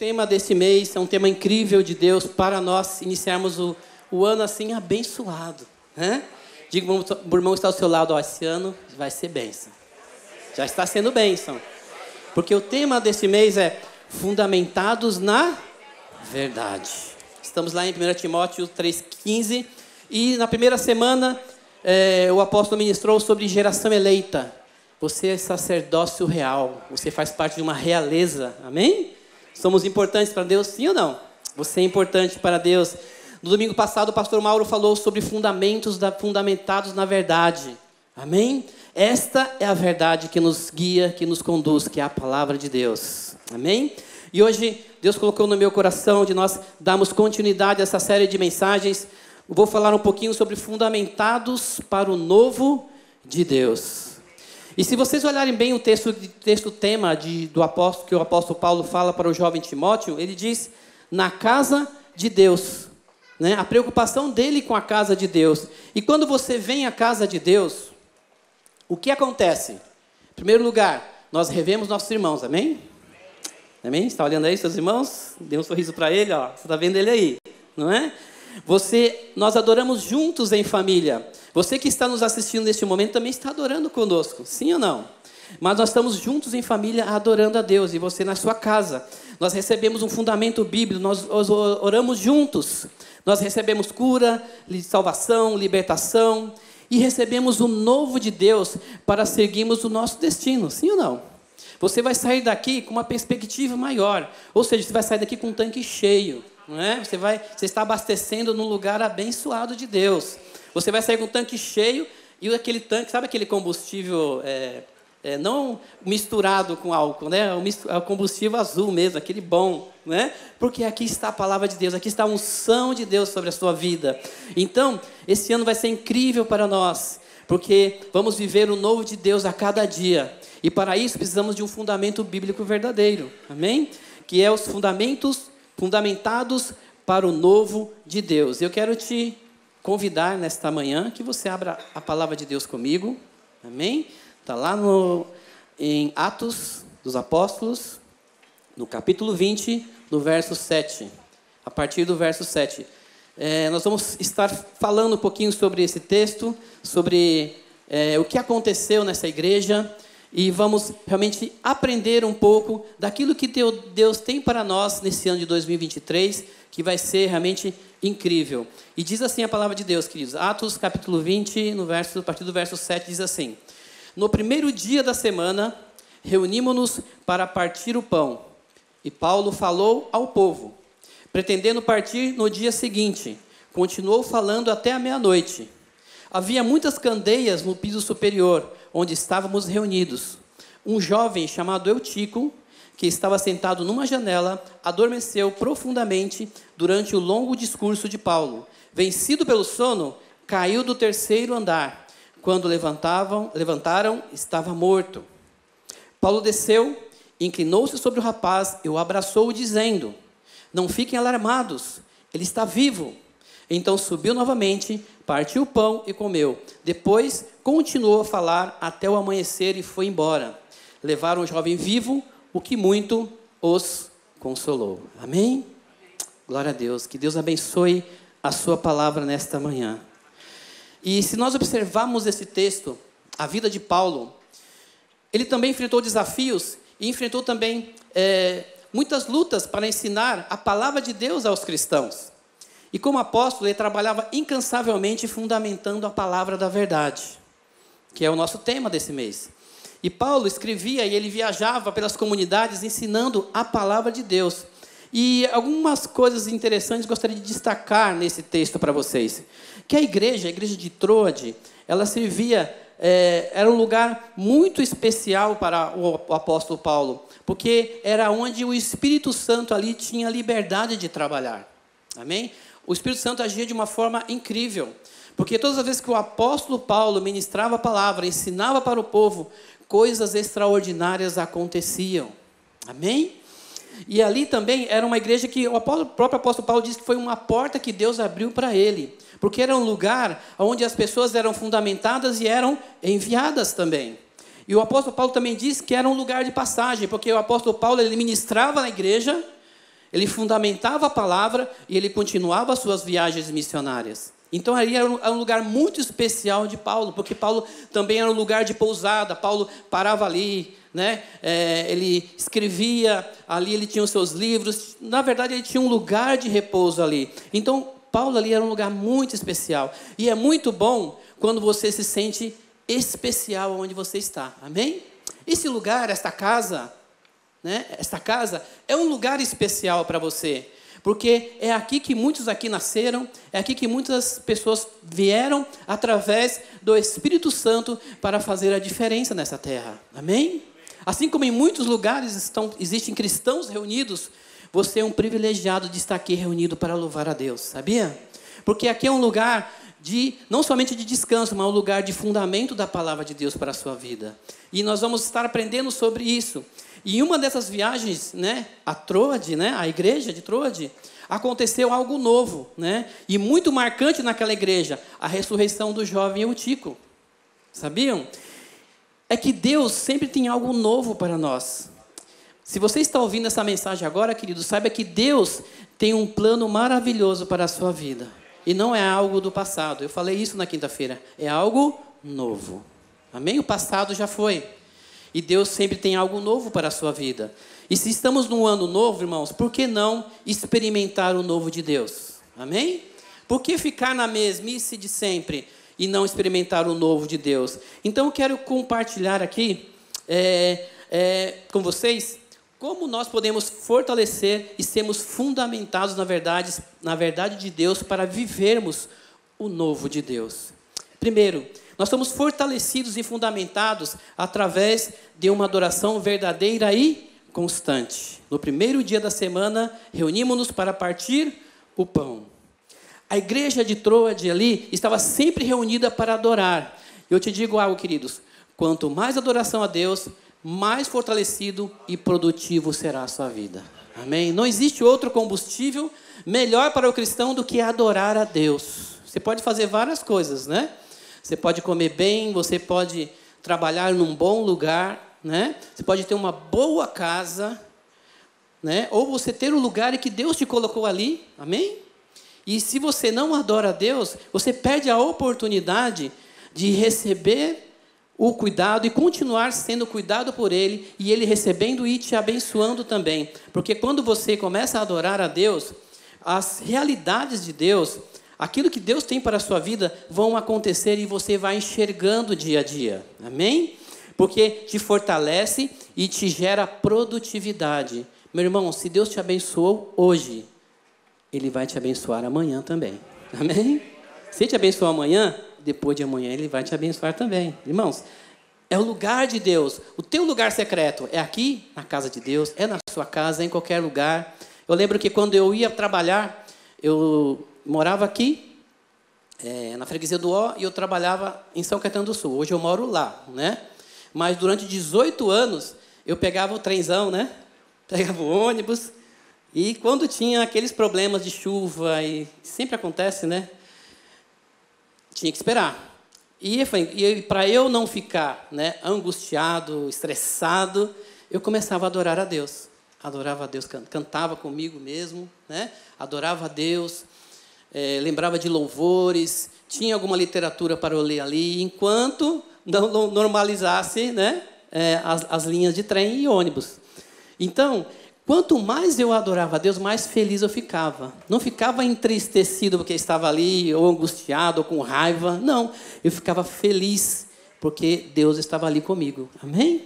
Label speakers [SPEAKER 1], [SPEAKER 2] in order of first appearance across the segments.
[SPEAKER 1] Tema desse mês é um tema incrível de Deus para nós iniciarmos o, o ano assim abençoado. Né? Diga para o irmão que está ao seu lado, ó, esse ano vai ser bênção. Já está sendo bênção. Porque o tema desse mês é Fundamentados na Verdade. Estamos lá em 1 Timóteo 3,15. E na primeira semana, é, o apóstolo ministrou sobre geração eleita. Você é sacerdócio real. Você faz parte de uma realeza. Amém? Somos importantes para Deus, sim ou não? Você é importante para Deus. No domingo passado, o pastor Mauro falou sobre fundamentos da, fundamentados na verdade. Amém? Esta é a verdade que nos guia, que nos conduz, que é a palavra de Deus. Amém? E hoje Deus colocou no meu coração de nós darmos continuidade a essa série de mensagens. Vou falar um pouquinho sobre fundamentados para o novo de Deus. E se vocês olharem bem o texto, texto tema de, do apóstolo que o apóstolo Paulo fala para o jovem Timóteo, ele diz na casa de Deus. Né? A preocupação dele com a casa de Deus. E quando você vem à casa de Deus, o que acontece? Em primeiro lugar, nós revemos nossos irmãos, amém? Amém? Está olhando aí seus irmãos? Dê um sorriso para ele, ó. Você está vendo ele aí, não é? Você, nós adoramos juntos em família. Você que está nos assistindo neste momento também está adorando conosco, sim ou não? Mas nós estamos juntos em família adorando a Deus e você na sua casa. Nós recebemos um fundamento bíblico, nós oramos juntos. Nós recebemos cura, salvação, libertação e recebemos o novo de Deus para seguirmos o nosso destino, sim ou não? Você vai sair daqui com uma perspectiva maior. Ou seja, você vai sair daqui com um tanque cheio. Não é? você, vai, você está abastecendo num lugar abençoado de Deus. Você vai sair com um tanque cheio e aquele tanque, sabe aquele combustível é, é, não misturado com álcool, né? É o combustível azul mesmo, aquele bom, né? Porque aqui está a palavra de Deus, aqui está a unção de Deus sobre a sua vida. Então, esse ano vai ser incrível para nós, porque vamos viver o novo de Deus a cada dia. E para isso precisamos de um fundamento bíblico verdadeiro. Amém? Que é os fundamentos fundamentados para o novo de Deus. Eu quero te convidar nesta manhã que você abra a palavra de Deus comigo. Amém? Está lá no, em Atos dos Apóstolos, no capítulo 20, no verso 7. A partir do verso 7. É, nós vamos estar falando um pouquinho sobre esse texto, sobre é, o que aconteceu nessa igreja e vamos realmente aprender um pouco daquilo que Deus tem para nós nesse ano de 2023, que vai ser realmente incrível. E diz assim a palavra de Deus, queridos. Atos capítulo 20, no verso, a partir do verso 7, diz assim: No primeiro dia da semana, reunimos-nos para partir o pão. E Paulo falou ao povo, pretendendo partir no dia seguinte. Continuou falando até a meia-noite. Havia muitas candeias no piso superior onde estávamos reunidos. Um jovem chamado Eutico, que estava sentado numa janela, adormeceu profundamente durante o longo discurso de Paulo. Vencido pelo sono, caiu do terceiro andar. Quando levantavam, levantaram, estava morto. Paulo desceu, inclinou-se sobre o rapaz e o abraçou, dizendo: Não fiquem alarmados, ele está vivo. Então subiu novamente, partiu o pão e comeu. Depois continuou a falar até o amanhecer e foi embora. Levaram o jovem vivo, o que muito os consolou. Amém? Glória a Deus. Que Deus abençoe a sua palavra nesta manhã. E se nós observarmos esse texto, a vida de Paulo, ele também enfrentou desafios e enfrentou também é, muitas lutas para ensinar a palavra de Deus aos cristãos. E como apóstolo, ele trabalhava incansavelmente fundamentando a palavra da verdade, que é o nosso tema desse mês. E Paulo escrevia e ele viajava pelas comunidades ensinando a palavra de Deus. E algumas coisas interessantes gostaria de destacar nesse texto para vocês. Que a igreja, a igreja de Troade, ela servia, é, era um lugar muito especial para o apóstolo Paulo, porque era onde o Espírito Santo ali tinha liberdade de trabalhar. Amém? O Espírito Santo agia de uma forma incrível. Porque todas as vezes que o apóstolo Paulo ministrava a palavra, ensinava para o povo, coisas extraordinárias aconteciam. Amém? E ali também era uma igreja que o, próprio apóstolo Paulo disse que foi uma porta que Deus abriu para ele. Porque era um lugar onde as pessoas eram fundamentadas e eram enviadas também. E o apóstolo Paulo também disse que era um lugar de passagem, porque o apóstolo Paulo ele ministrava na igreja, ele fundamentava a palavra e ele continuava as suas viagens missionárias. Então ali era um lugar muito especial de Paulo, porque Paulo também era um lugar de pousada. Paulo parava ali, né? É, ele escrevia ali, ele tinha os seus livros. Na verdade, ele tinha um lugar de repouso ali. Então Paulo ali era um lugar muito especial. E é muito bom quando você se sente especial onde você está. Amém? Esse lugar, esta casa, né? Esta casa é um lugar especial para você. Porque é aqui que muitos aqui nasceram, é aqui que muitas pessoas vieram através do Espírito Santo para fazer a diferença nessa terra. Amém? Assim como em muitos lugares estão, existem cristãos reunidos, você é um privilegiado de estar aqui reunido para louvar a Deus, sabia? Porque aqui é um lugar de não somente de descanso, mas um lugar de fundamento da palavra de Deus para a sua vida. E nós vamos estar aprendendo sobre isso. E em uma dessas viagens, né, a Troade, né, a igreja de Troade, aconteceu algo novo, né, e muito marcante naquela igreja, a ressurreição do jovem Eutico. Sabiam? É que Deus sempre tem algo novo para nós. Se você está ouvindo essa mensagem agora, querido, saiba que Deus tem um plano maravilhoso para a sua vida. E não é algo do passado. Eu falei isso na quinta-feira. É algo novo. Amém? O passado já foi. E Deus sempre tem algo novo para a sua vida. E se estamos num ano novo, irmãos, por que não experimentar o novo de Deus? Amém? Por que ficar na mesmice de sempre e não experimentar o novo de Deus? Então eu quero compartilhar aqui é, é, com vocês como nós podemos fortalecer e sermos fundamentados na verdade, na verdade de Deus para vivermos o novo de Deus. Primeiro, nós somos fortalecidos e fundamentados através de uma adoração verdadeira e constante. No primeiro dia da semana, reunimos-nos para partir o pão. A igreja de Troade ali estava sempre reunida para adorar. Eu te digo algo, queridos: quanto mais adoração a Deus, mais fortalecido e produtivo será a sua vida. Amém? Não existe outro combustível melhor para o cristão do que adorar a Deus. Você pode fazer várias coisas, né? Você pode comer bem, você pode trabalhar num bom lugar, né? Você pode ter uma boa casa, né? Ou você ter o lugar que Deus te colocou ali, amém? E se você não adora a Deus, você perde a oportunidade de receber o cuidado e continuar sendo cuidado por Ele e Ele recebendo e te abençoando também. Porque quando você começa a adorar a Deus, as realidades de Deus aquilo que Deus tem para a sua vida vão acontecer e você vai enxergando dia a dia. Amém? Porque te fortalece e te gera produtividade. Meu irmão, se Deus te abençoou hoje, Ele vai te abençoar amanhã também. Amém? Se te abençoar amanhã, depois de amanhã Ele vai te abençoar também. Irmãos, é o lugar de Deus. O teu lugar secreto é aqui, na casa de Deus, é na sua casa, é em qualquer lugar. Eu lembro que quando eu ia trabalhar, eu morava aqui, é, na freguesia do Ó, e eu trabalhava em São Caetano do Sul. Hoje eu moro lá, né? Mas durante 18 anos, eu pegava o trenzão, né? Pegava o ônibus, e quando tinha aqueles problemas de chuva, e sempre acontece, né? Tinha que esperar. E, e para eu não ficar né, angustiado, estressado, eu começava a adorar a Deus. Adorava a Deus, cantava comigo mesmo, né? adorava a Deus, é, lembrava de louvores, tinha alguma literatura para eu ler ali, enquanto não normalizasse né, é, as, as linhas de trem e ônibus. Então, quanto mais eu adorava a Deus, mais feliz eu ficava. Não ficava entristecido porque estava ali, ou angustiado, ou com raiva. Não, eu ficava feliz porque Deus estava ali comigo. Amém?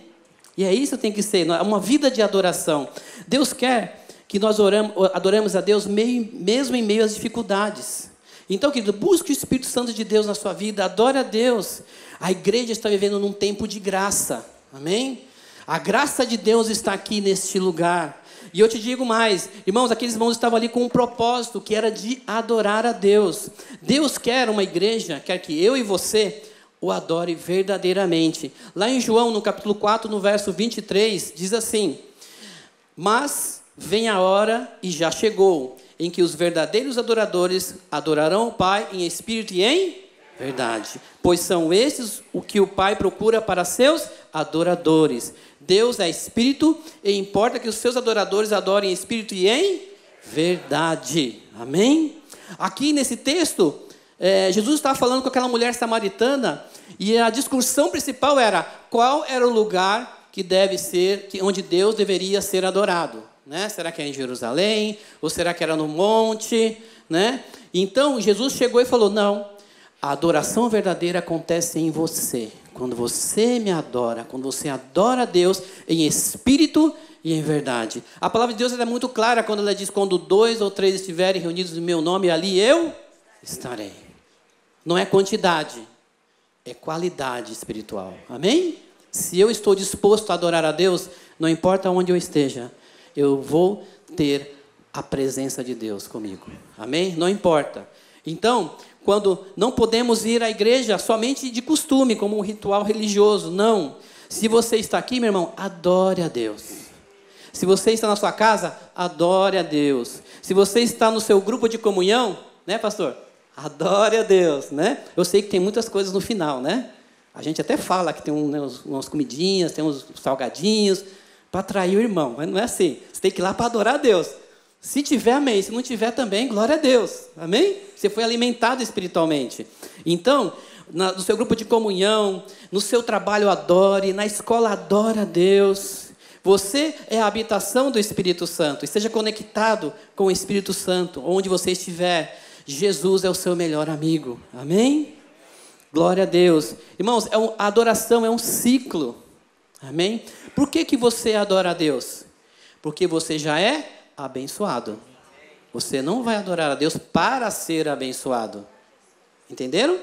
[SPEAKER 1] E é isso que tem que ser, uma vida de adoração. Deus quer que nós oramos, adoramos a Deus meio, mesmo em meio às dificuldades. Então, querido, busque o Espírito Santo de Deus na sua vida, adore a Deus. A igreja está vivendo num tempo de graça, amém? A graça de Deus está aqui neste lugar. E eu te digo mais, irmãos, aqueles irmãos estavam ali com um propósito que era de adorar a Deus. Deus quer uma igreja, quer que eu e você o adore verdadeiramente. Lá em João, no capítulo 4, no verso 23, diz assim: Mas vem a hora e já chegou, em que os verdadeiros adoradores adorarão o Pai em espírito e em verdade, pois são esses o que o Pai procura para seus adoradores. Deus é espírito e importa que os seus adoradores adorem em espírito e em verdade. Amém? Aqui nesse texto, é, Jesus estava falando com aquela mulher samaritana e a discussão principal era qual era o lugar que deve ser, que, onde Deus deveria ser adorado. Né? Será que é em Jerusalém? Ou será que era no monte? Né? Então Jesus chegou e falou: Não, a adoração verdadeira acontece em você. Quando você me adora, quando você adora a Deus em espírito e em verdade. A palavra de Deus é muito clara quando ela diz: Quando dois ou três estiverem reunidos em meu nome, ali eu estarei. Não é quantidade, é qualidade espiritual. Amém? Se eu estou disposto a adorar a Deus, não importa onde eu esteja, eu vou ter a presença de Deus comigo. Amém? Não importa. Então, quando não podemos ir à igreja somente de costume, como um ritual religioso, não. Se você está aqui, meu irmão, adore a Deus. Se você está na sua casa, adore a Deus. Se você está no seu grupo de comunhão, né, pastor? Adore a Deus, né? Eu sei que tem muitas coisas no final, né? A gente até fala que tem né, umas comidinhas, tem uns salgadinhos, para atrair o irmão, mas não é assim. Você tem que ir lá para adorar a Deus. Se tiver, amém. Se não tiver também, glória a Deus. Amém? Você foi alimentado espiritualmente. Então, na, no seu grupo de comunhão, no seu trabalho, adore. Na escola, adora a Deus. Você é a habitação do Espírito Santo. Esteja conectado com o Espírito Santo, onde você estiver. Jesus é o seu melhor amigo. Amém? Glória a Deus. Irmãos, é um, a adoração é um ciclo. Amém? Por que, que você adora a Deus? Porque você já é abençoado. Você não vai adorar a Deus para ser abençoado. Entenderam?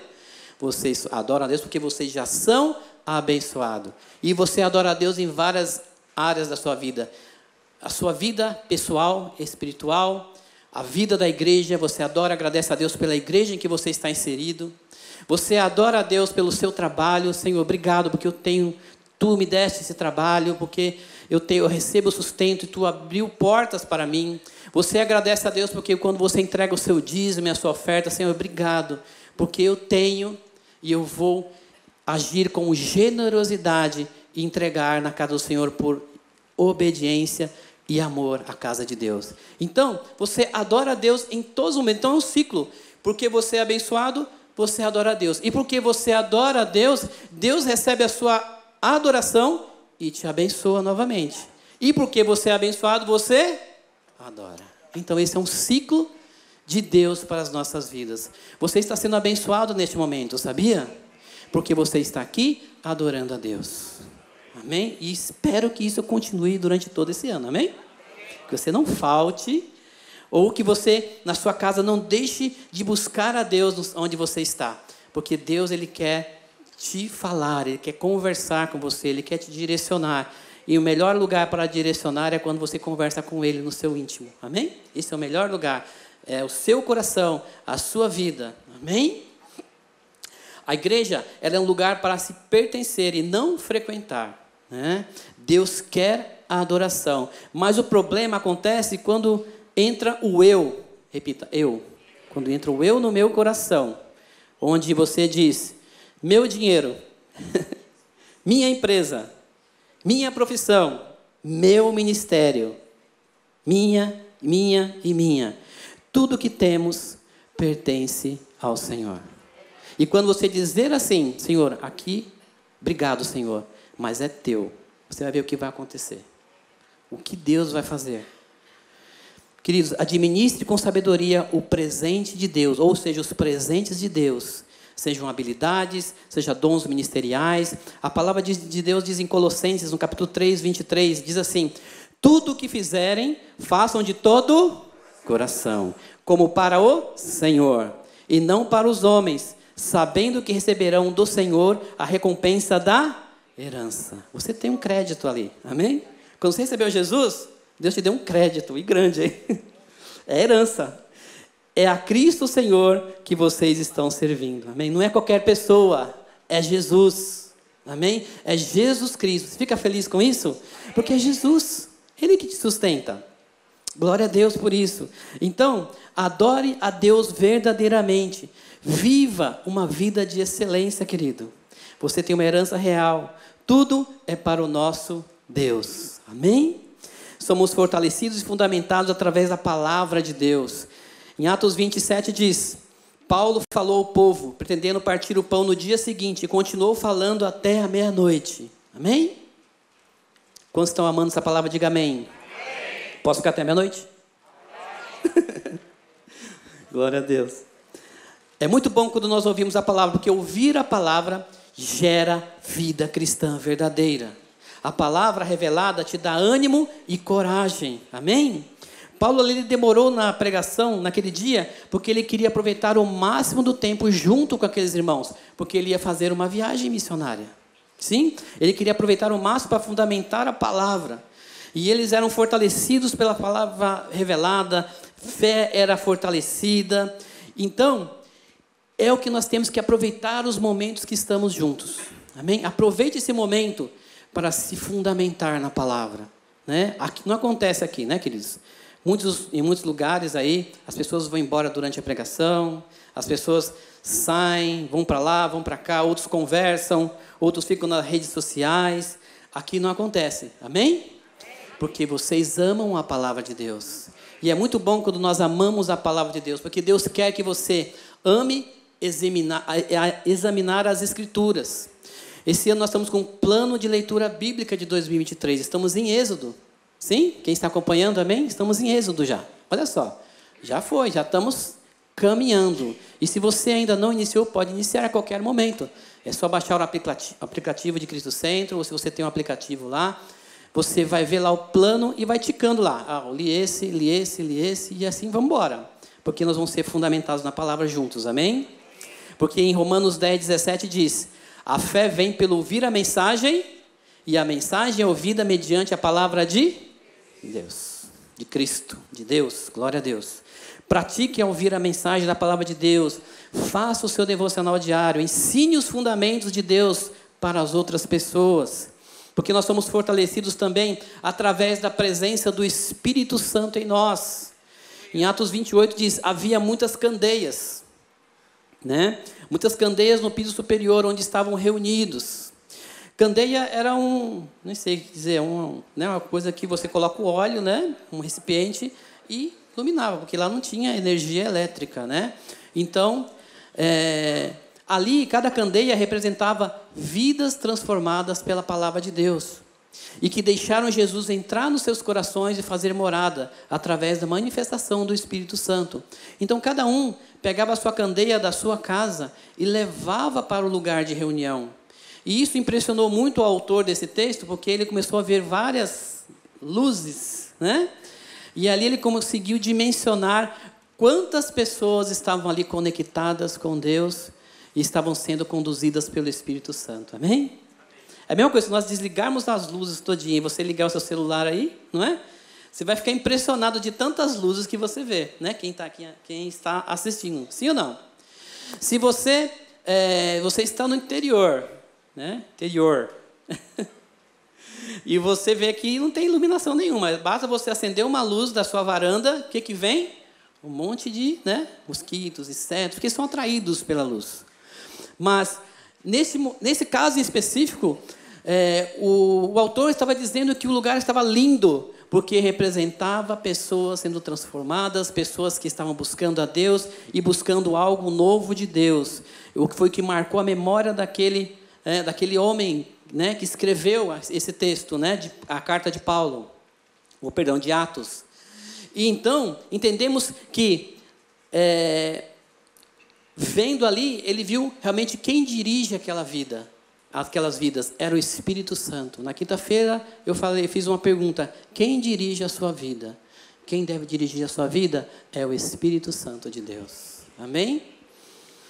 [SPEAKER 1] Vocês adoram a Deus porque vocês já são abençoados. E você adora a Deus em várias áreas da sua vida. A sua vida pessoal, espiritual, a vida da igreja, você adora, agradece a Deus pela igreja em que você está inserido. Você adora a Deus pelo seu trabalho, Senhor, obrigado porque eu tenho, tu me deste esse trabalho, porque eu, tenho, eu recebo sustento e tu abriu portas para mim. Você agradece a Deus porque quando você entrega o seu dízimo e a sua oferta, Senhor, obrigado, porque eu tenho e eu vou agir com generosidade e entregar na casa do Senhor por obediência e amor à casa de Deus. Então, você adora a Deus em todos os momentos. Então, é um ciclo. Porque você é abençoado, você adora a Deus. E porque você adora a Deus, Deus recebe a sua adoração e te abençoa novamente. E porque você é abençoado, você adora. Então, esse é um ciclo de Deus para as nossas vidas. Você está sendo abençoado neste momento, sabia? Porque você está aqui adorando a Deus. Amém? E espero que isso continue durante todo esse ano. Amém? Que você não falte, ou que você, na sua casa, não deixe de buscar a Deus onde você está. Porque Deus, Ele quer te falar, Ele quer conversar com você, Ele quer te direcionar. E o melhor lugar para direcionar é quando você conversa com Ele no seu íntimo. Amém? Esse é o melhor lugar. É o seu coração, a sua vida. Amém? A igreja ela é um lugar para se pertencer e não frequentar. Né? Deus quer a adoração. Mas o problema acontece quando entra o eu. Repita, eu. Quando entra o eu no meu coração. Onde você diz: meu dinheiro, minha empresa, minha profissão, meu ministério, minha, minha e minha. Tudo que temos pertence ao Senhor. E quando você dizer assim, Senhor, aqui, obrigado, Senhor, mas é teu. Você vai ver o que vai acontecer. O que Deus vai fazer. Queridos, administre com sabedoria o presente de Deus, ou seja, os presentes de Deus. Sejam habilidades, sejam dons ministeriais. A palavra de Deus diz em Colossenses, no capítulo 3, 23, diz assim: Tudo o que fizerem, façam de todo coração, como para o Senhor, e não para os homens, sabendo que receberão do Senhor a recompensa da herança. Você tem um crédito ali, amém? Quando você recebeu Jesus, Deus te deu um crédito, e grande, hein? É herança. É a Cristo Senhor que vocês estão servindo, amém? Não é qualquer pessoa, é Jesus, amém? É Jesus Cristo. Você fica feliz com isso? Porque é Jesus, Ele que te sustenta. Glória a Deus por isso. Então, adore a Deus verdadeiramente. Viva uma vida de excelência, querido. Você tem uma herança real. Tudo é para o nosso Deus. Amém? Somos fortalecidos e fundamentados através da palavra de Deus. Em Atos 27 diz: Paulo falou ao povo, pretendendo partir o pão no dia seguinte, e continuou falando até a meia-noite. Amém? Quantos estão amando essa palavra? Diga amém. amém. Posso ficar até meia-noite? Glória a Deus. É muito bom quando nós ouvimos a palavra, porque ouvir a palavra gera vida cristã verdadeira. A palavra revelada te dá ânimo e coragem. Amém? Paulo ele demorou na pregação naquele dia porque ele queria aproveitar o máximo do tempo junto com aqueles irmãos, porque ele ia fazer uma viagem missionária. Sim? Ele queria aproveitar o máximo para fundamentar a palavra. E eles eram fortalecidos pela palavra revelada, fé era fortalecida. Então, é o que nós temos que aproveitar os momentos que estamos juntos. Amém? Aproveite esse momento para se fundamentar na palavra. Né? Aqui, não acontece aqui, né, queridos? Muitos, em muitos lugares aí, as pessoas vão embora durante a pregação, as pessoas saem, vão para lá, vão para cá, outros conversam, outros ficam nas redes sociais. Aqui não acontece, amém? Porque vocês amam a palavra de Deus. E é muito bom quando nós amamos a palavra de Deus, porque Deus quer que você ame examinar, examinar as Escrituras. Esse ano nós estamos com um plano de leitura bíblica de 2023. Estamos em Êxodo. Sim? Quem está acompanhando, amém? Estamos em Êxodo já. Olha só. Já foi, já estamos caminhando. E se você ainda não iniciou, pode iniciar a qualquer momento. É só baixar o aplicativo de Cristo Centro, ou se você tem um aplicativo lá, você vai ver lá o plano e vai ticando lá. Ah, li esse, li esse, li esse, e assim vamos embora. Porque nós vamos ser fundamentados na palavra juntos, amém? Porque em Romanos 10, 17 diz: A fé vem pelo ouvir a mensagem, e a mensagem é ouvida mediante a palavra de Deus, de Cristo, de Deus, glória a Deus. Pratique ouvir a mensagem da palavra de Deus, faça o seu devocional diário, ensine os fundamentos de Deus para as outras pessoas, porque nós somos fortalecidos também através da presença do Espírito Santo em nós. Em Atos 28 diz: havia muitas candeias né? Muitas candeias no piso superior onde estavam reunidos. Candeia era um, não sei dizer, um, né, uma coisa que você coloca o óleo, né, um recipiente e iluminava, porque lá não tinha energia elétrica, né? Então, é, ali cada candeia representava vidas transformadas pela palavra de Deus e que deixaram Jesus entrar nos seus corações e fazer morada através da manifestação do Espírito Santo. Então cada um pegava a sua candeia da sua casa e levava para o lugar de reunião. E isso impressionou muito o autor desse texto, porque ele começou a ver várias luzes, né? E ali ele conseguiu dimensionar quantas pessoas estavam ali conectadas com Deus e estavam sendo conduzidas pelo Espírito Santo. Amém? É a mesma coisa, se nós desligarmos as luzes todinha e você ligar o seu celular aí, não é? Você vai ficar impressionado de tantas luzes que você vê, né? Quem está aqui, quem está assistindo, sim ou não? Se você é, você está no interior, né? Interior. e você vê que não tem iluminação nenhuma. Basta você acender uma luz da sua varanda, o que que vem? Um monte de, né? Mosquitos, insetos, porque são atraídos pela luz. Mas nesse nesse caso específico, é, o, o autor estava dizendo que o lugar estava lindo, porque representava pessoas sendo transformadas, pessoas que estavam buscando a Deus e buscando algo novo de Deus. O que foi que marcou a memória daquele, é, daquele homem né, que escreveu esse texto, né, de, a carta de Paulo, ou perdão, de Atos. E então entendemos que é, vendo ali, ele viu realmente quem dirige aquela vida aquelas vidas era o Espírito Santo. Na quinta-feira eu falei, fiz uma pergunta: quem dirige a sua vida? Quem deve dirigir a sua vida é o Espírito Santo de Deus. Amém?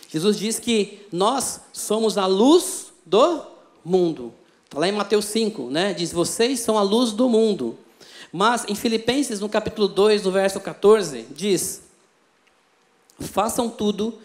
[SPEAKER 1] Jesus diz que nós somos a luz do mundo. Está lá em Mateus 5, né? Diz: Vocês são a luz do mundo. Mas em Filipenses, no capítulo 2, no verso 14, diz: Façam tudo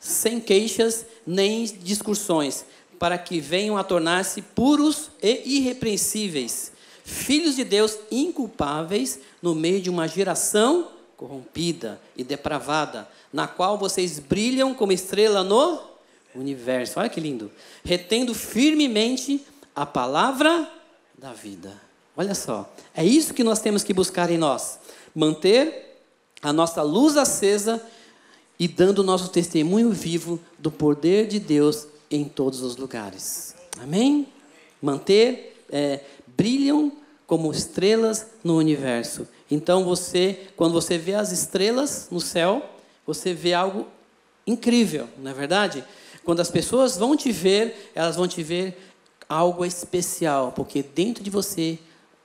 [SPEAKER 1] sem queixas nem discussões, para que venham a tornar-se puros e irrepreensíveis, filhos de Deus inculpáveis no meio de uma geração corrompida e depravada, na qual vocês brilham como estrela no universo. Olha que lindo. Retendo firmemente a palavra da vida. Olha só. É isso que nós temos que buscar em nós. Manter a nossa luz acesa e dando o nosso testemunho vivo do poder de Deus em todos os lugares. Amém? Manter, é, brilham como estrelas no universo. Então você, quando você vê as estrelas no céu, você vê algo incrível, não é verdade? Quando as pessoas vão te ver, elas vão te ver algo especial, porque dentro de você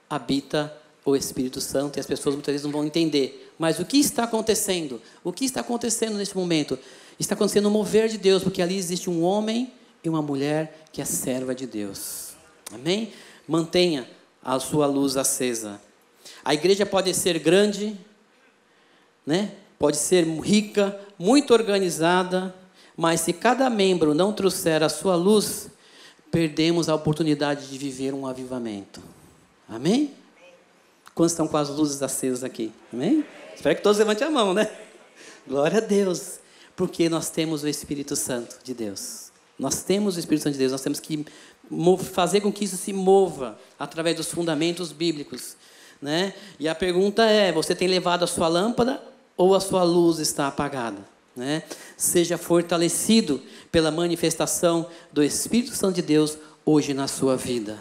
[SPEAKER 1] habita o Espírito Santo e as pessoas muitas vezes não vão entender. Mas o que está acontecendo? O que está acontecendo nesse momento? Está acontecendo o mover de Deus, porque ali existe um homem e uma mulher que é serva de Deus. Amém? Mantenha a sua luz acesa. A igreja pode ser grande, né? Pode ser rica, muito organizada, mas se cada membro não trouxer a sua luz, perdemos a oportunidade de viver um avivamento. Amém? Quantos estão com as luzes acesas aqui? Amém? Espero que todos levantem a mão, né? Glória a Deus. Porque nós temos o Espírito Santo de Deus. Nós temos o Espírito Santo de Deus, nós temos que fazer com que isso se mova através dos fundamentos bíblicos. Né? E a pergunta é: você tem levado a sua lâmpada ou a sua luz está apagada? Né? Seja fortalecido pela manifestação do Espírito Santo de Deus hoje na sua vida.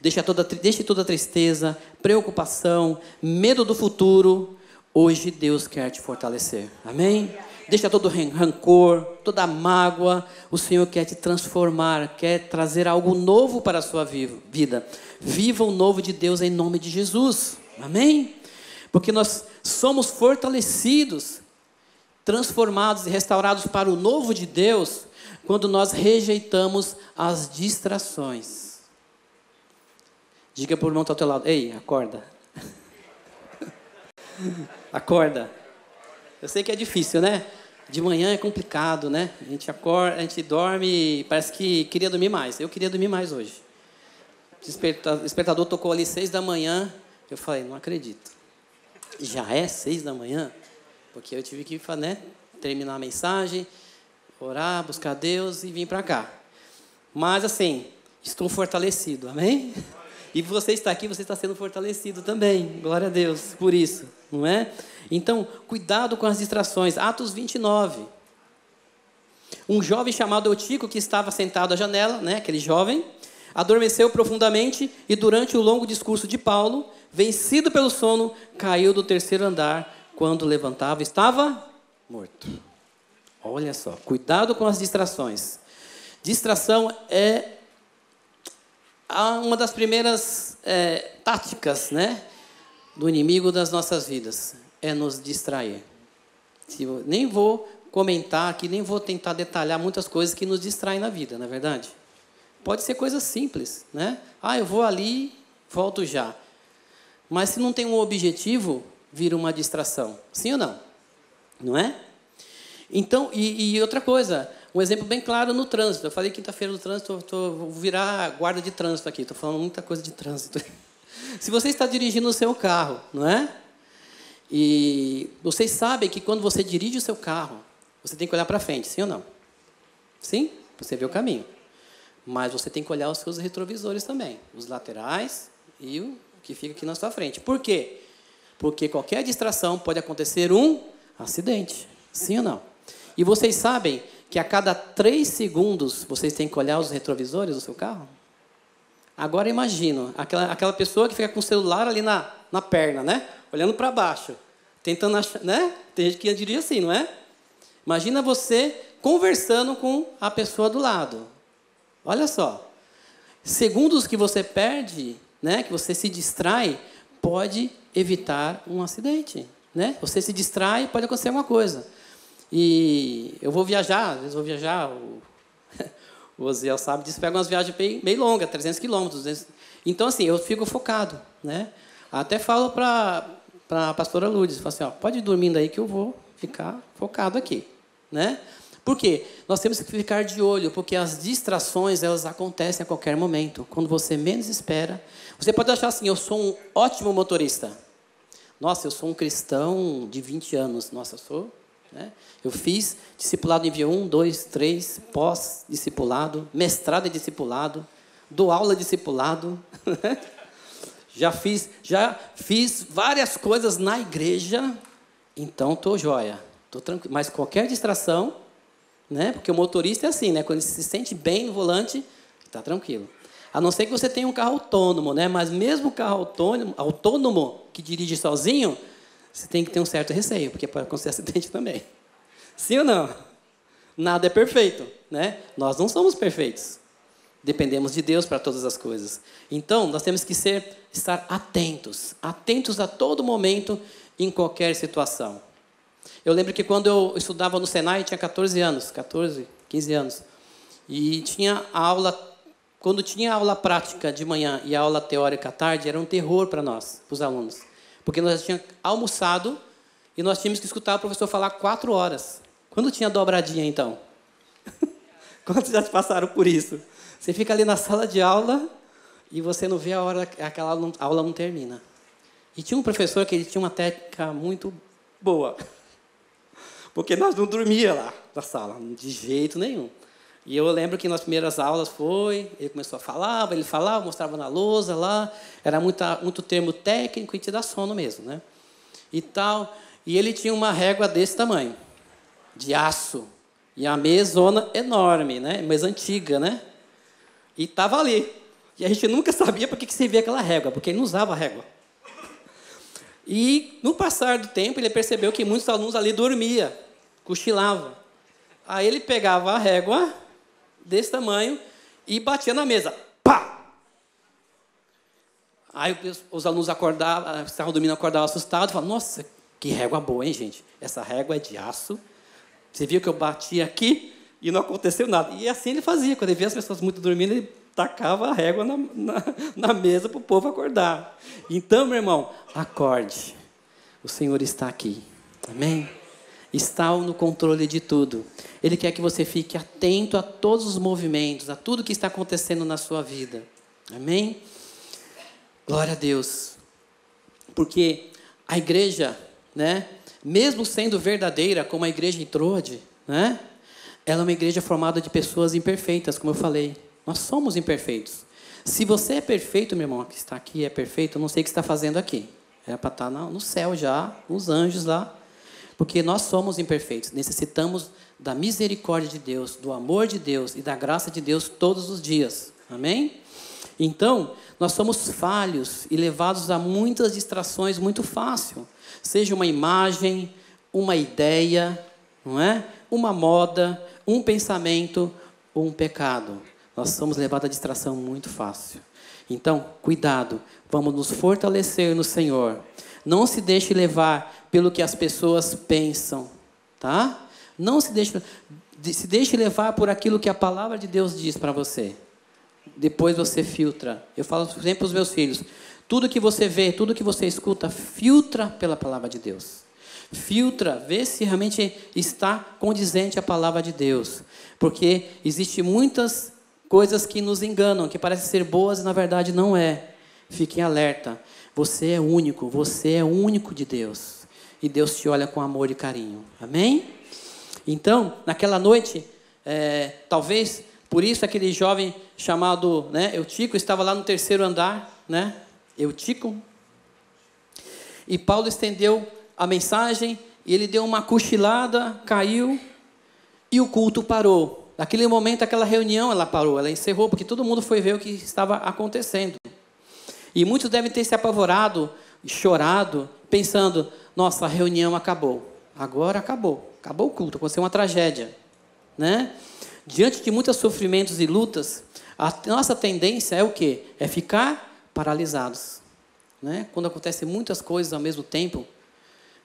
[SPEAKER 1] Deixe toda, deixe toda tristeza, preocupação, medo do futuro. Hoje Deus quer te fortalecer. Amém? deixa todo rancor, toda mágoa. O Senhor quer te transformar, quer trazer algo novo para a sua vida. Viva o novo de Deus em nome de Jesus. Amém? Porque nós somos fortalecidos, transformados e restaurados para o novo de Deus quando nós rejeitamos as distrações. Diga para o irmão que está ao teu lado: Ei, acorda. acorda. Eu sei que é difícil, né? De manhã é complicado, né? A gente acorda, a gente dorme, parece que queria dormir mais. Eu queria dormir mais hoje. O despertador tocou ali seis da manhã. Eu falei, não acredito. Já é seis da manhã? Porque eu tive que né, terminar a mensagem, orar, buscar Deus e vir para cá. Mas assim, estou fortalecido, amém? E você está aqui, você está sendo fortalecido também. Glória a Deus por isso, não é? Então, cuidado com as distrações. Atos 29. Um jovem chamado Eutico, que estava sentado à janela, né, aquele jovem, adormeceu profundamente e durante o longo discurso de Paulo, vencido pelo sono, caiu do terceiro andar. Quando levantava, estava morto. Olha só, cuidado com as distrações. Distração é uma das primeiras é, táticas né, do inimigo das nossas vidas é nos distrair. Nem vou comentar aqui, nem vou tentar detalhar muitas coisas que nos distraem na vida, não é verdade? Pode ser coisas simples, né? Ah, eu vou ali, volto já. Mas se não tem um objetivo, vira uma distração. Sim ou não? Não é? Então, e, e outra coisa, um exemplo bem claro no trânsito. Eu falei quinta-feira no trânsito, tô, vou virar guarda de trânsito aqui. Estou falando muita coisa de trânsito. Se você está dirigindo o seu carro, não é? E vocês sabem que quando você dirige o seu carro, você tem que olhar para frente, sim ou não? Sim? Você vê o caminho. Mas você tem que olhar os seus retrovisores também, os laterais e o que fica aqui na sua frente. Por quê? Porque qualquer distração pode acontecer um acidente. Sim ou não? E vocês sabem que a cada três segundos vocês têm que olhar os retrovisores do seu carro? Agora imagino aquela, aquela pessoa que fica com o celular ali na, na perna, né? olhando para baixo, tentando achar, né? Tem gente que diria assim, não é? Imagina você conversando com a pessoa do lado. Olha só. Segundos que você perde, né, que você se distrai, pode evitar um acidente, né? Você se distrai, pode acontecer alguma coisa. E eu vou viajar, às vezes vou viajar, o, O Osiel sabe disso, pega umas viagens bem, bem longas, 300 quilômetros. Então, assim, eu fico focado, né? Até falo para a pastora Lourdes, falo assim, ó, pode ir dormindo aí que eu vou ficar focado aqui, né? Por quê? Nós temos que ficar de olho, porque as distrações, elas acontecem a qualquer momento. Quando você menos espera. Você pode achar assim, eu sou um ótimo motorista. Nossa, eu sou um cristão de 20 anos. Nossa, eu sou né? Eu fiz discipulado nível 1, 2, 3, pós-discipulado, mestrado em discipulado, dou aula discipulado. Já, fiz, já fiz várias coisas na igreja, então estou jóia. Tô tranquilo. Mas qualquer distração, né? porque o motorista é assim, né? quando ele se sente bem no volante, está tranquilo. A não ser que você tenha um carro autônomo, né? mas mesmo o carro autônomo, autônomo que dirige sozinho, você tem que ter um certo receio, porque pode acontecer acidente também. Sim ou não? Nada é perfeito, né? Nós não somos perfeitos. Dependemos de Deus para todas as coisas. Então, nós temos que ser estar atentos, atentos a todo momento em qualquer situação. Eu lembro que quando eu estudava no Senai, tinha 14 anos, 14, 15 anos. E tinha aula quando tinha aula prática de manhã e aula teórica à tarde, era um terror para nós, para os alunos. Porque nós tínhamos almoçado e nós tínhamos que escutar o professor falar quatro horas. Quando tinha dobradinha, então? Quantos já passaram por isso? Você fica ali na sala de aula e você não vê a hora que aquela aula não termina. E tinha um professor que ele tinha uma técnica muito boa. Porque nós não dormia lá na sala, de jeito nenhum. E eu lembro que nas primeiras aulas foi, ele começou a falar, ele falava, mostrava na lousa lá, era muita, muito termo técnico e te dá sono mesmo, né? E tal. E ele tinha uma régua desse tamanho, de aço. E a mesona enorme, né? Mas antiga, né? E estava ali. E a gente nunca sabia para que, que servia aquela régua, porque ele não usava régua. E no passar do tempo, ele percebeu que muitos alunos ali dormiam, cochilavam. Aí ele pegava a régua desse tamanho e batia na mesa. Pá! Aí os alunos acordavam, estavam dormindo, acordavam assustados, falavam, nossa, que régua boa, hein, gente? Essa régua é de aço. Você viu que eu bati aqui e não aconteceu nada. E assim ele fazia, quando ele via as pessoas muito dormindo, ele tacava a régua na, na, na mesa para o povo acordar. Então, meu irmão, acorde. O Senhor está aqui. Amém? está no controle de tudo. Ele quer que você fique atento a todos os movimentos, a tudo que está acontecendo na sua vida. Amém? Glória a Deus. Porque a igreja, né, mesmo sendo verdadeira, como a igreja de Trode, né, ela é uma igreja formada de pessoas imperfeitas, como eu falei. Nós somos imperfeitos. Se você é perfeito, meu irmão, que está aqui é perfeito, eu não sei o que está fazendo aqui. É para estar no céu já, os anjos lá, porque nós somos imperfeitos, necessitamos da misericórdia de Deus, do amor de Deus e da graça de Deus todos os dias. Amém? Então, nós somos falhos e levados a muitas distrações muito fácil. Seja uma imagem, uma ideia, não é? Uma moda, um pensamento ou um pecado. Nós somos levados à distração muito fácil. Então, cuidado, vamos nos fortalecer no Senhor. Não se deixe levar pelo que as pessoas pensam, tá? Não se deixe, se deixe levar por aquilo que a palavra de Deus diz para você. Depois você filtra. Eu falo sempre para os meus filhos: tudo que você vê, tudo que você escuta, filtra pela palavra de Deus. Filtra, vê se realmente está condizente à palavra de Deus. Porque existe muitas coisas que nos enganam, que parecem ser boas e na verdade não é. Fiquem alerta. Você é único, você é único de Deus. E Deus te olha com amor e carinho. Amém? Então, naquela noite, é, talvez por isso aquele jovem chamado né, Eutico estava lá no terceiro andar, né? Eutico. E Paulo estendeu a mensagem e ele deu uma cochilada, caiu e o culto parou. Naquele momento, aquela reunião ela parou, ela encerrou, porque todo mundo foi ver o que estava acontecendo. E muitos devem ter se apavorado, chorado, pensando: nossa, a reunião acabou. Agora acabou. Acabou o culto, aconteceu uma tragédia. Né? Diante de muitos sofrimentos e lutas, a nossa tendência é o quê? É ficar paralisados. Né? Quando acontecem muitas coisas ao mesmo tempo,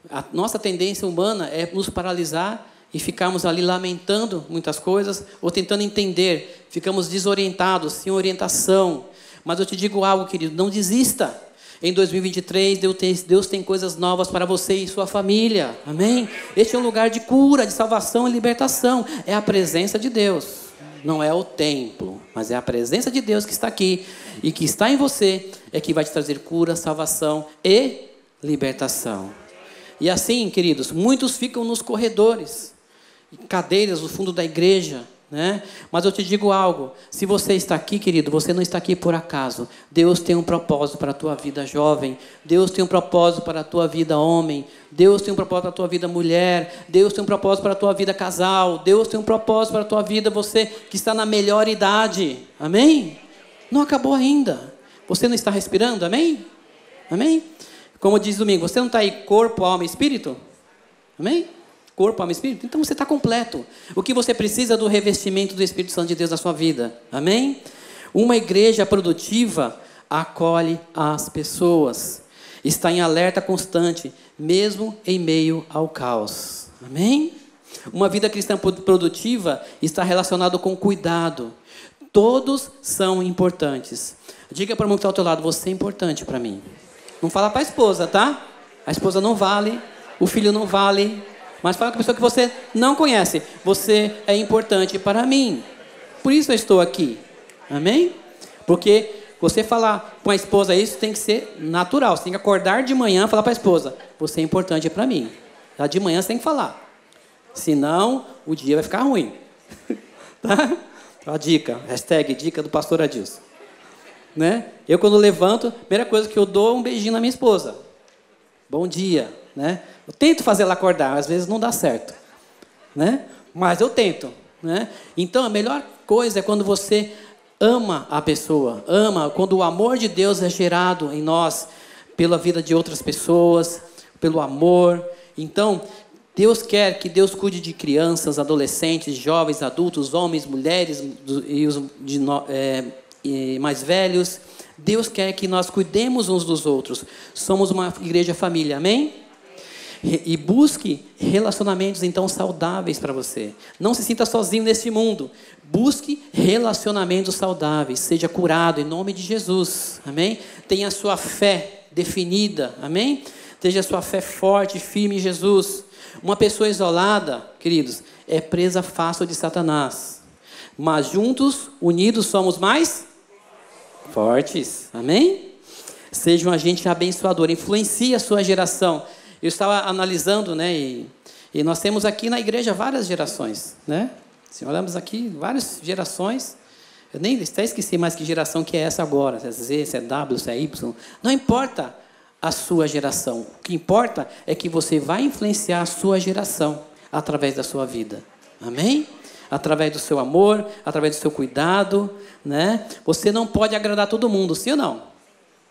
[SPEAKER 1] a nossa tendência humana é nos paralisar e ficarmos ali lamentando muitas coisas ou tentando entender, ficamos desorientados, sem orientação. Mas eu te digo algo, querido, não desista. Em 2023, Deus tem, Deus tem coisas novas para você e sua família. Amém? Este é um lugar de cura, de salvação e libertação. É a presença de Deus. Não é o templo, mas é a presença de Deus que está aqui e que está em você, é que vai te trazer cura, salvação e libertação. E assim, queridos, muitos ficam nos corredores, cadeiras no fundo da igreja, né? Mas eu te digo algo: se você está aqui, querido, você não está aqui por acaso. Deus tem um propósito para a tua vida jovem. Deus tem um propósito para a tua vida homem. Deus tem um propósito para a tua vida mulher. Deus tem um propósito para a tua vida casal. Deus tem um propósito para a tua vida você que está na melhor idade. Amém? Não acabou ainda. Você não está respirando? Amém? Amém? Como diz domingo, você não está aí corpo, alma e espírito? Amém? Corpo, alma e espírito, então você está completo. O que você precisa é do revestimento do Espírito Santo de Deus na sua vida. Amém? Uma igreja produtiva acolhe as pessoas. Está em alerta constante, mesmo em meio ao caos. Amém? Uma vida cristã produtiva está relacionada com cuidado. Todos são importantes. Diga para o irmão que está ao teu lado, você é importante para mim. Não fala para a esposa, tá? A esposa não vale, o filho não vale, mas fala com a pessoa que você não conhece. Você é importante para mim. Por isso eu estou aqui. Amém? Porque você falar com a esposa isso tem que ser natural. Você tem que acordar de manhã e falar para a esposa: Você é importante para mim. Já de manhã você tem que falar. Senão, o dia vai ficar ruim. tá? A dica, hashtag dica do pastor Adilson. Né? Eu, quando levanto, a primeira coisa que eu dou é um beijinho na minha esposa. Bom dia. Né? Eu tento fazer ela acordar, às vezes não dá certo, né? Mas eu tento, né? Então a melhor coisa é quando você ama a pessoa, ama quando o amor de Deus é gerado em nós pela vida de outras pessoas, pelo amor. Então, Deus quer que Deus cuide de crianças, adolescentes, jovens, adultos, homens, mulheres e os de, é, e mais velhos. Deus quer que nós cuidemos uns dos outros. Somos uma igreja família, amém? E busque relacionamentos então saudáveis para você. Não se sinta sozinho neste mundo. Busque relacionamentos saudáveis. Seja curado em nome de Jesus. Amém? Tenha sua fé definida. Amém? Tenha a sua fé forte, firme em Jesus. Uma pessoa isolada, queridos, é presa fácil de Satanás. Mas juntos, unidos, somos mais fortes. Amém? Seja um agente abençoador. Influencie a sua geração eu estava analisando, né, e, e nós temos aqui na igreja várias gerações, né? Se olhamos aqui, várias gerações. Eu nem até esqueci mais que geração que é essa agora, se é Z, se é W, se é Y. Não importa a sua geração. O que importa é que você vai influenciar a sua geração através da sua vida. Amém? Através do seu amor, através do seu cuidado, né? Você não pode agradar todo mundo, sim ou não?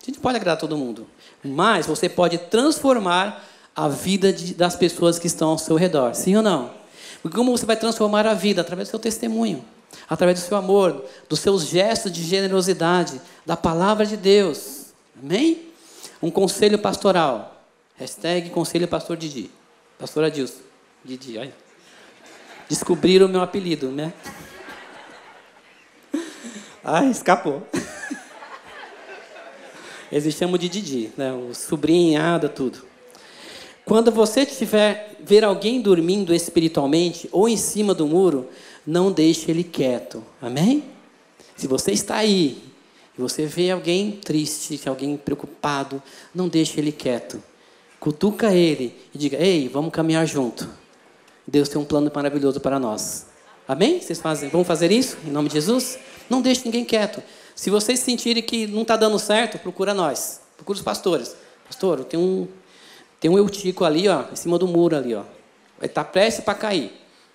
[SPEAKER 1] A gente pode agradar todo mundo, mas você pode transformar a vida de, das pessoas que estão ao seu redor. Sim ou não? Como você vai transformar a vida? Através do seu testemunho, através do seu amor, dos seus gestos de generosidade, da palavra de Deus. Amém? Um conselho pastoral. Hashtag conselho pastor Didi. Pastor Adilson. Didi, olha. Descobriram o meu apelido, né? Ai, escapou. Eles chamam de Didi, né? O sobrinhada, tudo. Quando você tiver ver alguém dormindo espiritualmente ou em cima do muro, não deixe ele quieto. Amém? Se você está aí e você vê alguém triste, alguém preocupado, não deixe ele quieto. Cutuca ele e diga: "Ei, vamos caminhar junto. Deus tem um plano maravilhoso para nós." Amém? Vocês fazem? Vamos fazer isso em nome de Jesus? Não deixe ninguém quieto. Se vocês sentirem que não está dando certo, procura nós. Procura os pastores. Pastor, tenho um tem um eutico ali, ó, em cima do muro ali, ó. Vai estar tá prestes para cair.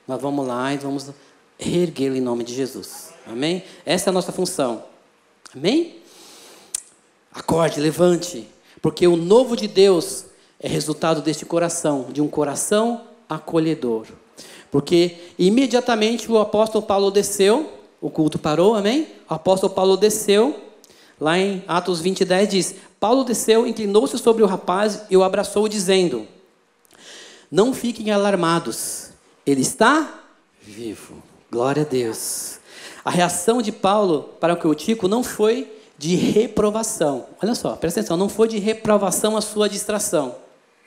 [SPEAKER 1] Nós vamos lá e vamos reerguê-lo em nome de Jesus. Amém? Essa é a nossa função. Amém? Acorde, levante, porque o novo de Deus é resultado deste coração, de um coração acolhedor. Porque imediatamente o apóstolo Paulo desceu, o culto parou, amém? O apóstolo Paulo desceu, lá em Atos 20, 10 diz: Paulo desceu, inclinou-se sobre o rapaz e o abraçou, dizendo: Não fiquem alarmados. Ele está vivo. Glória a Deus. A reação de Paulo para o Eutico não foi de reprovação. Olha só, presta atenção, não foi de reprovação a sua distração,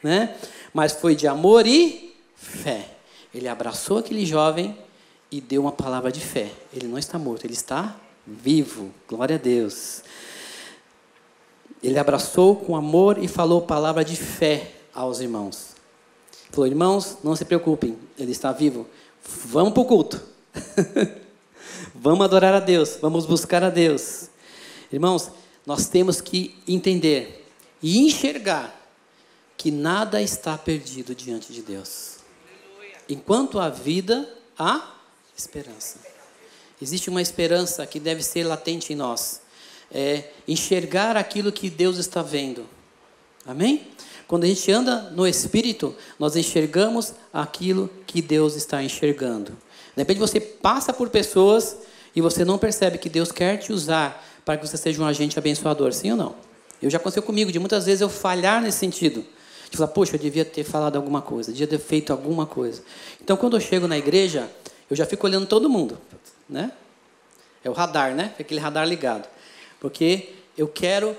[SPEAKER 1] né? Mas foi de amor e fé. Ele abraçou aquele jovem e deu uma palavra de fé. Ele não está morto, ele está vivo. Glória a Deus. Ele abraçou com amor e falou palavra de fé aos irmãos. Falou, irmãos, não se preocupem, ele está vivo. Vamos para o culto. vamos adorar a Deus, vamos buscar a Deus. Irmãos, nós temos que entender e enxergar que nada está perdido diante de Deus. Enquanto há vida, há esperança. Existe uma esperança que deve ser latente em nós. É enxergar aquilo que Deus está vendo. Amém? Quando a gente anda no Espírito, nós enxergamos aquilo que Deus está enxergando. De repente você passa por pessoas e você não percebe que Deus quer te usar para que você seja um agente abençoador, sim ou não? Eu já aconteceu comigo de muitas vezes eu falhar nesse sentido. De falar, poxa, eu devia ter falado alguma coisa, devia ter feito alguma coisa. Então, quando eu chego na igreja, eu já fico olhando todo mundo, né? É o radar, né? Aquele radar ligado. Porque eu quero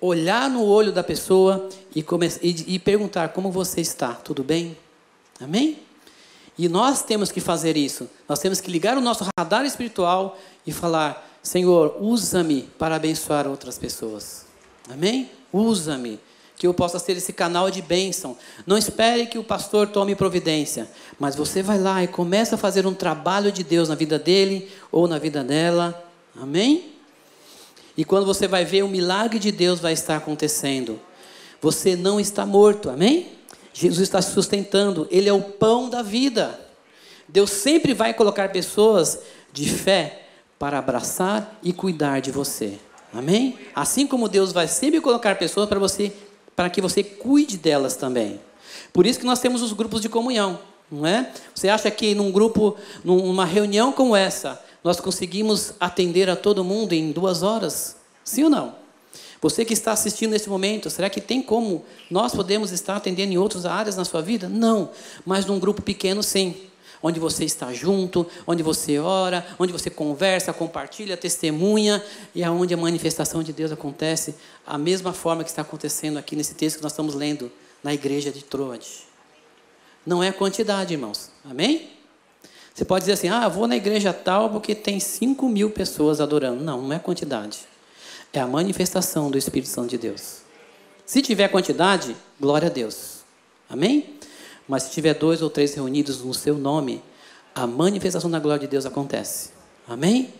[SPEAKER 1] olhar no olho da pessoa e, e, e perguntar como você está, tudo bem? Amém? E nós temos que fazer isso. Nós temos que ligar o nosso radar espiritual e falar: Senhor, usa-me para abençoar outras pessoas. Amém? Usa-me que eu possa ser esse canal de bênção. Não espere que o pastor tome providência, mas você vai lá e começa a fazer um trabalho de Deus na vida dele ou na vida dela. Amém? E quando você vai ver, o milagre de Deus vai estar acontecendo. Você não está morto, amém? Jesus está se sustentando, Ele é o pão da vida. Deus sempre vai colocar pessoas de fé para abraçar e cuidar de você. Amém? Assim como Deus vai sempre colocar pessoas para você para que você cuide delas também. Por isso que nós temos os grupos de comunhão, não é? Você acha que num grupo, numa reunião como essa, nós conseguimos atender a todo mundo em duas horas? Sim ou não? Você que está assistindo nesse momento, será que tem como nós podemos estar atendendo em outras áreas na sua vida? Não, mas num grupo pequeno, sim onde você está junto, onde você ora, onde você conversa, compartilha, testemunha e aonde a manifestação de Deus acontece, a mesma forma que está acontecendo aqui nesse texto que nós estamos lendo na igreja de Troade. Não é quantidade, irmãos. Amém? Você pode dizer assim, ah, vou na igreja tal porque tem 5 mil pessoas adorando. Não, não é quantidade. É a manifestação do Espírito Santo de Deus. Se tiver quantidade, glória a Deus. Amém? Mas se tiver dois ou três reunidos no seu nome, a manifestação da glória de Deus acontece. Amém?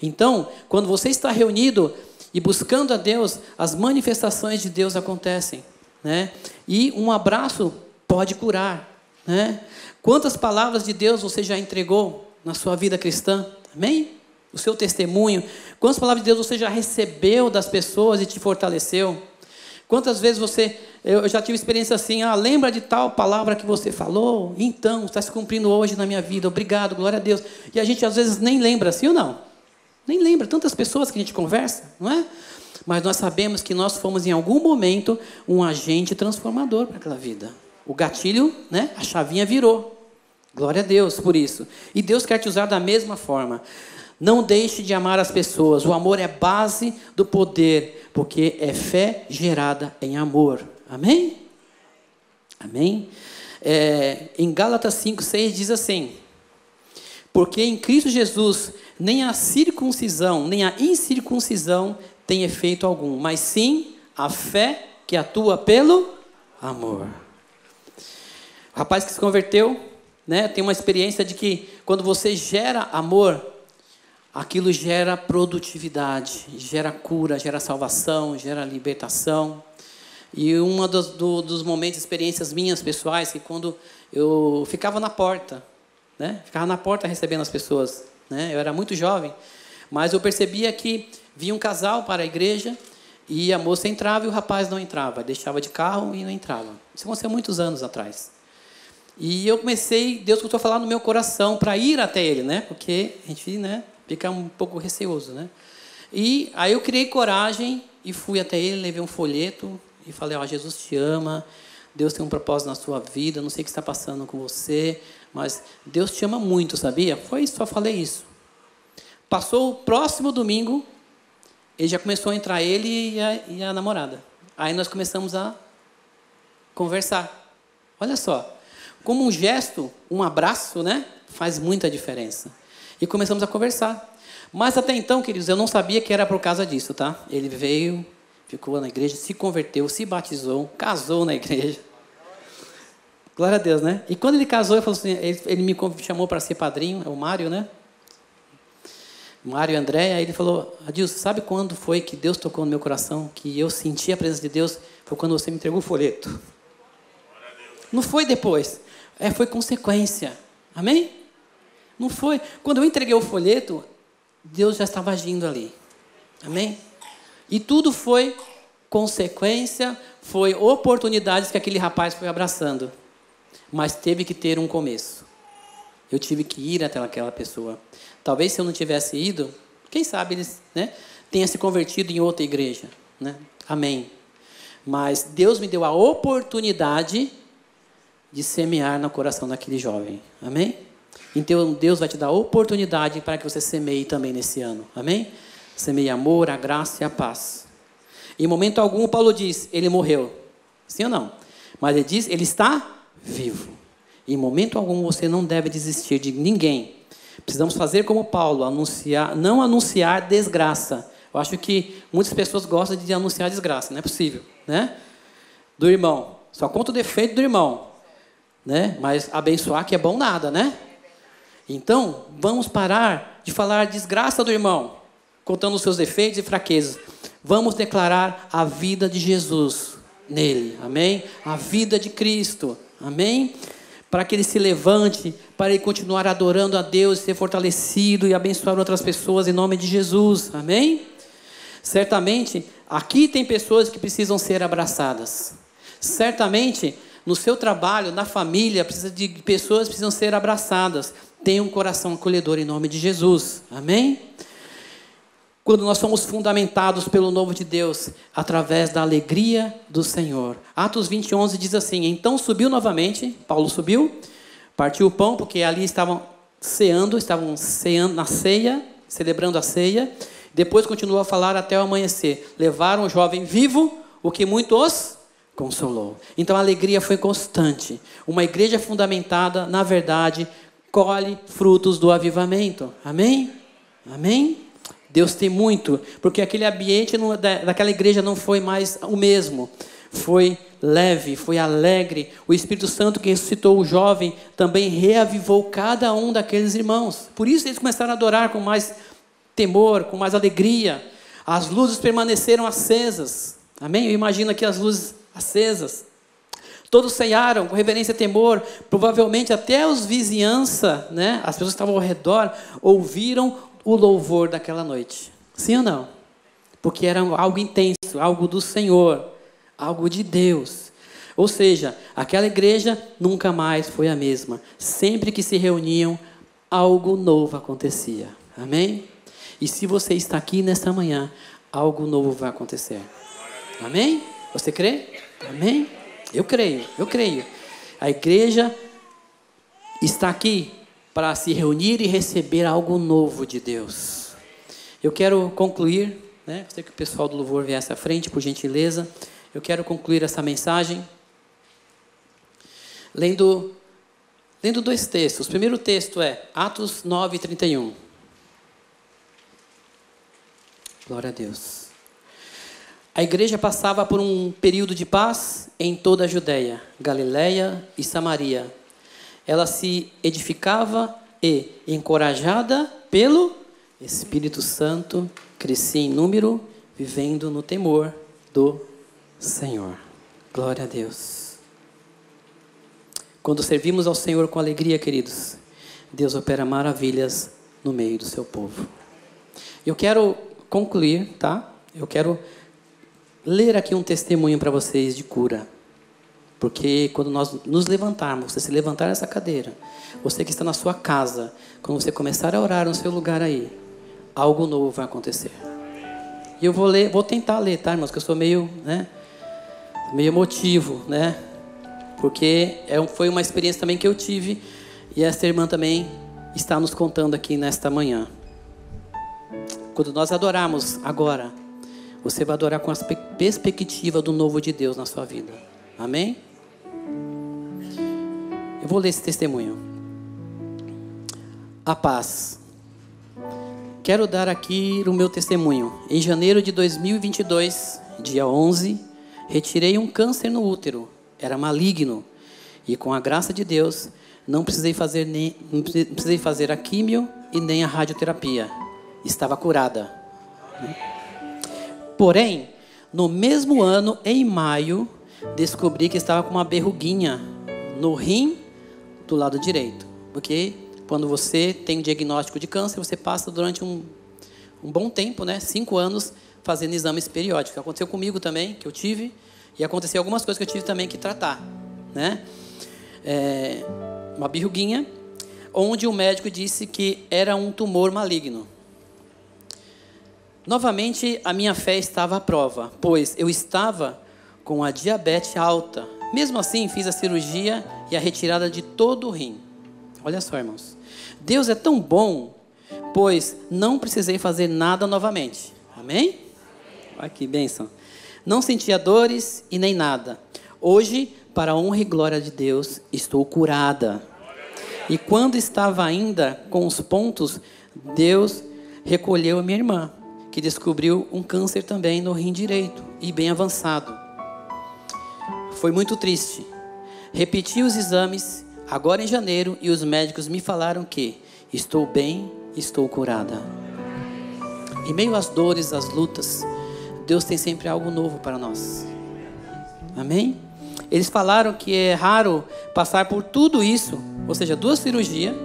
[SPEAKER 1] Então, quando você está reunido e buscando a Deus, as manifestações de Deus acontecem. Né? E um abraço pode curar. Né? Quantas palavras de Deus você já entregou na sua vida cristã? Amém? O seu testemunho. Quantas palavras de Deus você já recebeu das pessoas e te fortaleceu? Quantas vezes você eu já tive experiência assim, ah, lembra de tal palavra que você falou? Então, está se cumprindo hoje na minha vida, obrigado, glória a Deus. E a gente às vezes nem lembra, assim ou não? Nem lembra, tantas pessoas que a gente conversa, não é? Mas nós sabemos que nós fomos em algum momento um agente transformador para aquela vida. O gatilho, né? A chavinha virou. Glória a Deus por isso. E Deus quer te usar da mesma forma. Não deixe de amar as pessoas. O amor é base do poder, porque é fé gerada em amor. Amém? Amém? É, em Gálatas 5, 6 diz assim: Porque em Cristo Jesus nem a circuncisão, nem a incircuncisão tem efeito algum, mas sim a fé que atua pelo amor. O rapaz que se converteu, né, tem uma experiência de que quando você gera amor, aquilo gera produtividade, gera cura, gera salvação, gera libertação. E um dos, do, dos momentos, experiências minhas pessoais, que quando eu ficava na porta, né? Ficava na porta recebendo as pessoas, né? Eu era muito jovem, mas eu percebia que vinha um casal para a igreja e a moça entrava e o rapaz não entrava, deixava de carro e não entrava. Isso aconteceu muitos anos atrás. E eu comecei, Deus começou a falar no meu coração para ir até ele, né? Porque a gente, né, fica um pouco receoso, né? E aí eu criei coragem e fui até ele, levei um folheto, e falei: Ó, oh, Jesus te ama, Deus tem um propósito na sua vida, não sei o que está passando com você, mas Deus te ama muito, sabia? Foi só falei isso. Passou o próximo domingo, ele já começou a entrar ele e a, e a namorada. Aí nós começamos a conversar. Olha só, como um gesto, um abraço, né, faz muita diferença. E começamos a conversar. Mas até então, queridos, eu não sabia que era por causa disso, tá? Ele veio, ficou na igreja, se converteu, se batizou, casou na igreja. Glória a Deus, né? E quando ele casou, ele, assim, ele, ele me chamou para ser padrinho, é o Mário, né? Mário e André, aí ele falou, Adilson, sabe quando foi que Deus tocou no meu coração, que eu senti a presença de Deus? Foi quando você me entregou o folheto. Não foi depois, é, foi consequência. Amém? Não foi. Quando eu entreguei o folheto, Deus já estava agindo ali. Amém? E tudo foi consequência, foi oportunidades que aquele rapaz foi abraçando. Mas teve que ter um começo. Eu tive que ir até aquela pessoa. Talvez se eu não tivesse ido, quem sabe eles né, tenha se convertido em outra igreja. Né? Amém. Mas Deus me deu a oportunidade de semear no coração daquele jovem. Amém? Então Deus vai te dar oportunidade para que você semeie também nesse ano. Amém? Semeie amor, a graça e a paz. Em momento algum, Paulo diz: ele morreu. Sim ou não? Mas ele diz: ele está vivo. Em momento algum você não deve desistir de ninguém. Precisamos fazer como Paulo, anunciar, não anunciar desgraça. Eu acho que muitas pessoas gostam de anunciar desgraça, não é possível, né? Do irmão. Só conta o defeito do irmão, né? Mas abençoar que é bom nada, né? Então, vamos parar de falar desgraça do irmão, contando os seus defeitos e fraquezas. Vamos declarar a vida de Jesus nele. Amém? A vida de Cristo. Amém? Para que ele se levante, para ele continuar adorando a Deus, ser fortalecido e abençoar outras pessoas em nome de Jesus. Amém? Certamente, aqui tem pessoas que precisam ser abraçadas. Certamente, no seu trabalho, na família, precisa de pessoas precisam ser abraçadas. Tenha um coração acolhedor em nome de Jesus. Amém? Quando nós somos fundamentados pelo novo de Deus, através da alegria do Senhor. Atos 20, 11 diz assim: Então subiu novamente, Paulo subiu, partiu o pão, porque ali estavam ceando, estavam ceando na ceia, celebrando a ceia. Depois continuou a falar até o amanhecer. Levaram o jovem vivo, o que muitos consolou. Então a alegria foi constante. Uma igreja fundamentada na verdade colhe frutos do avivamento. Amém? Amém? Deus tem muito, porque aquele ambiente daquela igreja não foi mais o mesmo. Foi leve, foi alegre. O Espírito Santo que ressuscitou o jovem também reavivou cada um daqueles irmãos. Por isso eles começaram a adorar com mais temor, com mais alegria. As luzes permaneceram acesas. Amém? Eu imagino aqui as luzes acesas. Todos ceiaram com reverência e temor. Provavelmente até os vizinhança, né, as pessoas que estavam ao redor, ouviram o louvor daquela noite. Sim ou não? Porque era algo intenso, algo do Senhor, algo de Deus. Ou seja, aquela igreja nunca mais foi a mesma. Sempre que se reuniam, algo novo acontecia. Amém? E se você está aqui nesta manhã, algo novo vai acontecer. Amém? Você crê? Amém? Eu creio, eu creio. A igreja está aqui para se reunir e receber algo novo de Deus. Eu quero concluir, né? Gostaria que o pessoal do louvor viesse à frente, por gentileza. Eu quero concluir essa mensagem lendo, lendo dois textos. O primeiro texto é Atos 9, 31. Glória a Deus. A igreja passava por um período de paz em toda a Judéia, Galiléia e Samaria ela se edificava e, encorajada pelo Espírito Santo, crescia em número, vivendo no temor do Senhor. Glória a Deus. Quando servimos ao Senhor com alegria, queridos, Deus opera maravilhas no meio do seu povo. Eu quero concluir, tá? Eu quero ler aqui um testemunho para vocês de cura. Porque quando nós nos levantarmos, você se levantar nessa cadeira, você que está na sua casa, quando você começar a orar no seu lugar aí, algo novo vai acontecer. E eu vou ler, vou tentar ler, tá, irmãos? Que eu sou meio, né, meio emotivo, né? porque é, foi uma experiência também que eu tive e esta irmã também está nos contando aqui nesta manhã. Quando nós adorarmos agora, você vai adorar com a perspectiva do novo de Deus na sua vida. Amém? Eu vou ler esse testemunho. A paz. Quero dar aqui o meu testemunho. Em janeiro de 2022, dia 11, retirei um câncer no útero. Era maligno. E com a graça de Deus, não precisei fazer nem não precisei fazer a químio e nem a radioterapia. Estava curada. Porém, no mesmo ano, em maio, descobri que estava com uma berruguinha no rim do lado direito. Porque quando você tem um diagnóstico de câncer, você passa durante um, um bom tempo, né, cinco anos, fazendo exames periódicos. Aconteceu comigo também, que eu tive, e aconteceu algumas coisas que eu tive também que tratar, né? É, uma birruguinha, onde o médico disse que era um tumor maligno. Novamente, a minha fé estava à prova, pois eu estava com a diabetes alta. Mesmo assim, fiz a cirurgia e a retirada de todo o rim. Olha só, irmãos. Deus é tão bom, pois não precisei fazer nada novamente. Amém? Olha que bênção. Não sentia dores e nem nada. Hoje, para a honra e glória de Deus, estou curada. E quando estava ainda com os pontos, Deus recolheu minha irmã, que descobriu um câncer também no rim direito e bem avançado. Foi muito triste. Repeti os exames agora em janeiro e os médicos me falaram que estou bem, estou curada. Em meio às dores, às lutas, Deus tem sempre algo novo para nós. Amém? Eles falaram que é raro passar por tudo isso, ou seja, duas cirurgias,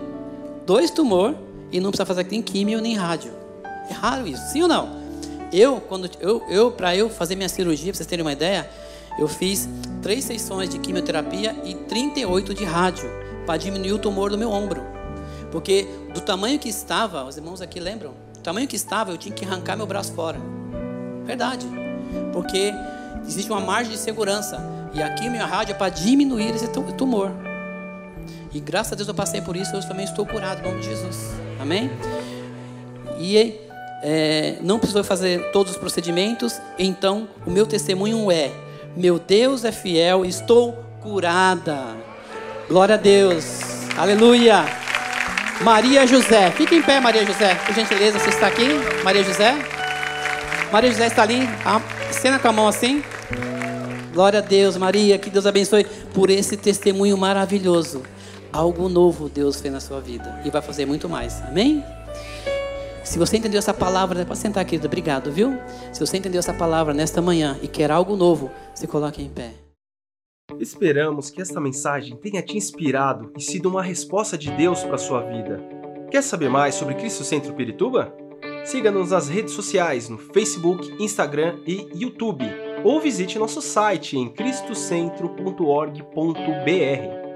[SPEAKER 1] dois tumor e não precisa fazer nem químio nem rádio. É raro isso, sim ou não? Eu, quando eu, eu para eu fazer minha cirurgia, para vocês terem uma ideia, eu fiz três sessões de quimioterapia e 38 de rádio para diminuir o tumor do meu ombro. Porque do tamanho que estava, os irmãos aqui lembram? Do tamanho que estava, eu tinha que arrancar meu braço fora. Verdade. Porque existe uma margem de segurança. E a quimio e a rádio é para diminuir esse tumor. E graças a Deus eu passei por isso, eu também estou curado em nome de Jesus. Amém? E é, não precisou fazer todos os procedimentos, então o meu testemunho é: meu Deus é fiel, estou curada. Glória a Deus, aleluia. Maria José, fique em pé, Maria José, por gentileza, você está aqui? Maria José? Maria José está ali, cena com a mão assim. Glória a Deus, Maria, que Deus abençoe por esse testemunho maravilhoso. Algo novo Deus fez na sua vida e vai fazer muito mais. Amém? Se você entendeu essa palavra, pode sentar, querido, obrigado, viu? Se você entendeu essa palavra nesta manhã e quer algo novo, se coloque em pé.
[SPEAKER 2] Esperamos que esta mensagem tenha te inspirado e sido uma resposta de Deus para a sua vida. Quer saber mais sobre Cristo Centro Pirituba? Siga-nos nas redes sociais no Facebook, Instagram e YouTube, ou visite nosso site em cristocentro.org.br.